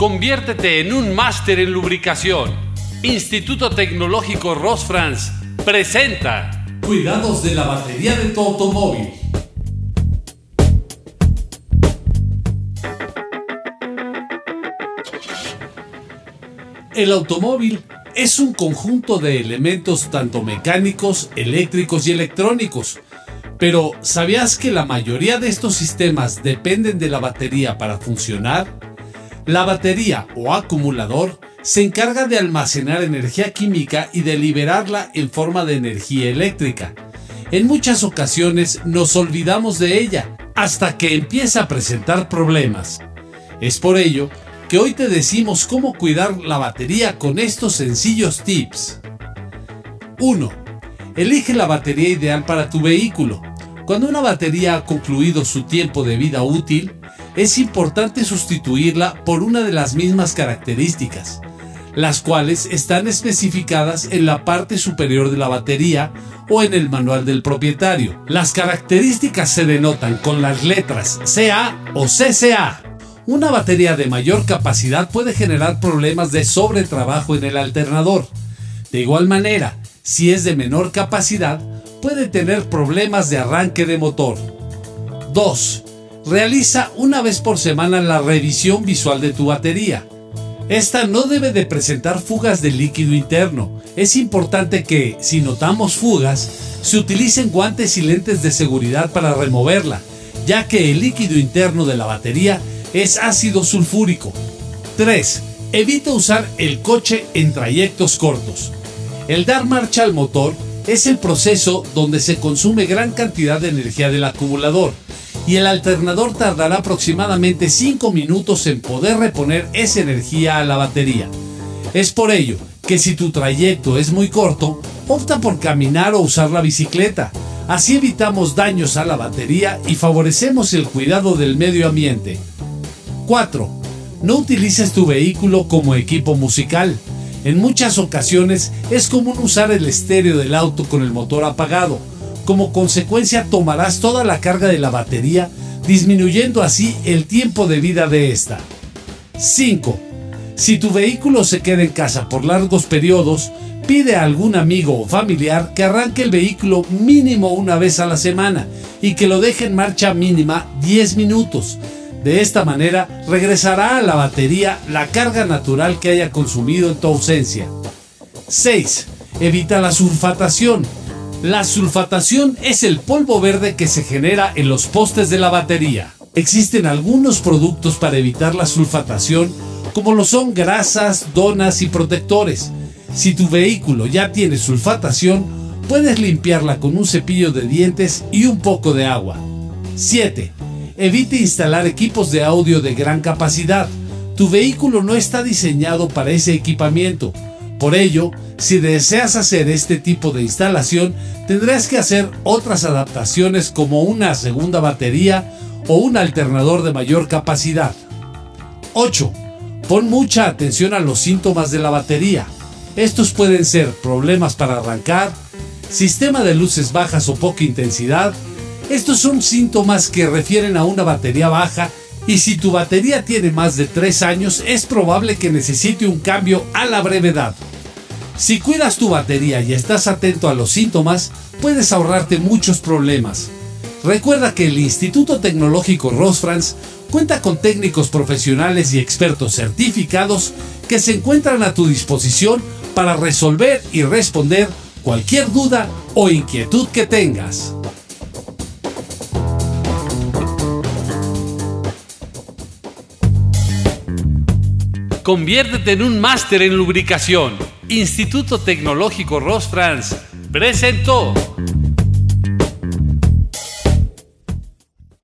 Conviértete en un máster en lubricación. Instituto Tecnológico Rosfrans presenta Cuidados de la batería de tu automóvil. El automóvil es un conjunto de elementos tanto mecánicos, eléctricos y electrónicos. Pero ¿sabías que la mayoría de estos sistemas dependen de la batería para funcionar? La batería o acumulador se encarga de almacenar energía química y de liberarla en forma de energía eléctrica. En muchas ocasiones nos olvidamos de ella hasta que empieza a presentar problemas. Es por ello que hoy te decimos cómo cuidar la batería con estos sencillos tips. 1. Elige la batería ideal para tu vehículo. Cuando una batería ha concluido su tiempo de vida útil, es importante sustituirla por una de las mismas características, las cuales están especificadas en la parte superior de la batería o en el manual del propietario. Las características se denotan con las letras CA o CCA. Una batería de mayor capacidad puede generar problemas de sobretrabajo en el alternador. De igual manera, si es de menor capacidad, puede tener problemas de arranque de motor. 2. Realiza una vez por semana la revisión visual de tu batería. Esta no debe de presentar fugas de líquido interno. Es importante que, si notamos fugas, se utilicen guantes y lentes de seguridad para removerla, ya que el líquido interno de la batería es ácido sulfúrico. 3. Evita usar el coche en trayectos cortos. El dar marcha al motor es el proceso donde se consume gran cantidad de energía del acumulador y el alternador tardará aproximadamente 5 minutos en poder reponer esa energía a la batería. Es por ello que si tu trayecto es muy corto, opta por caminar o usar la bicicleta. Así evitamos daños a la batería y favorecemos el cuidado del medio ambiente. 4. No utilices tu vehículo como equipo musical. En muchas ocasiones es común usar el estéreo del auto con el motor apagado como consecuencia tomarás toda la carga de la batería, disminuyendo así el tiempo de vida de esta. 5. Si tu vehículo se queda en casa por largos periodos, pide a algún amigo o familiar que arranque el vehículo mínimo una vez a la semana y que lo deje en marcha mínima 10 minutos. De esta manera regresará a la batería la carga natural que haya consumido en tu ausencia. 6. Evita la sulfatación la sulfatación es el polvo verde que se genera en los postes de la batería. Existen algunos productos para evitar la sulfatación, como lo son grasas, donas y protectores. Si tu vehículo ya tiene sulfatación, puedes limpiarla con un cepillo de dientes y un poco de agua. 7. Evite instalar equipos de audio de gran capacidad. Tu vehículo no está diseñado para ese equipamiento. Por ello, si deseas hacer este tipo de instalación, tendrás que hacer otras adaptaciones como una segunda batería o un alternador de mayor capacidad. 8. Pon mucha atención a los síntomas de la batería. Estos pueden ser problemas para arrancar, sistema de luces bajas o poca intensidad. Estos son síntomas que refieren a una batería baja y si tu batería tiene más de 3 años es probable que necesite un cambio a la brevedad. Si cuidas tu batería y estás atento a los síntomas, puedes ahorrarte muchos problemas. Recuerda que el Instituto Tecnológico Rosfrans cuenta con técnicos profesionales y expertos certificados que se encuentran a tu disposición para resolver y responder cualquier duda o inquietud que tengas. Conviértete en un máster en lubricación. Instituto Tecnológico Rosfrans presentó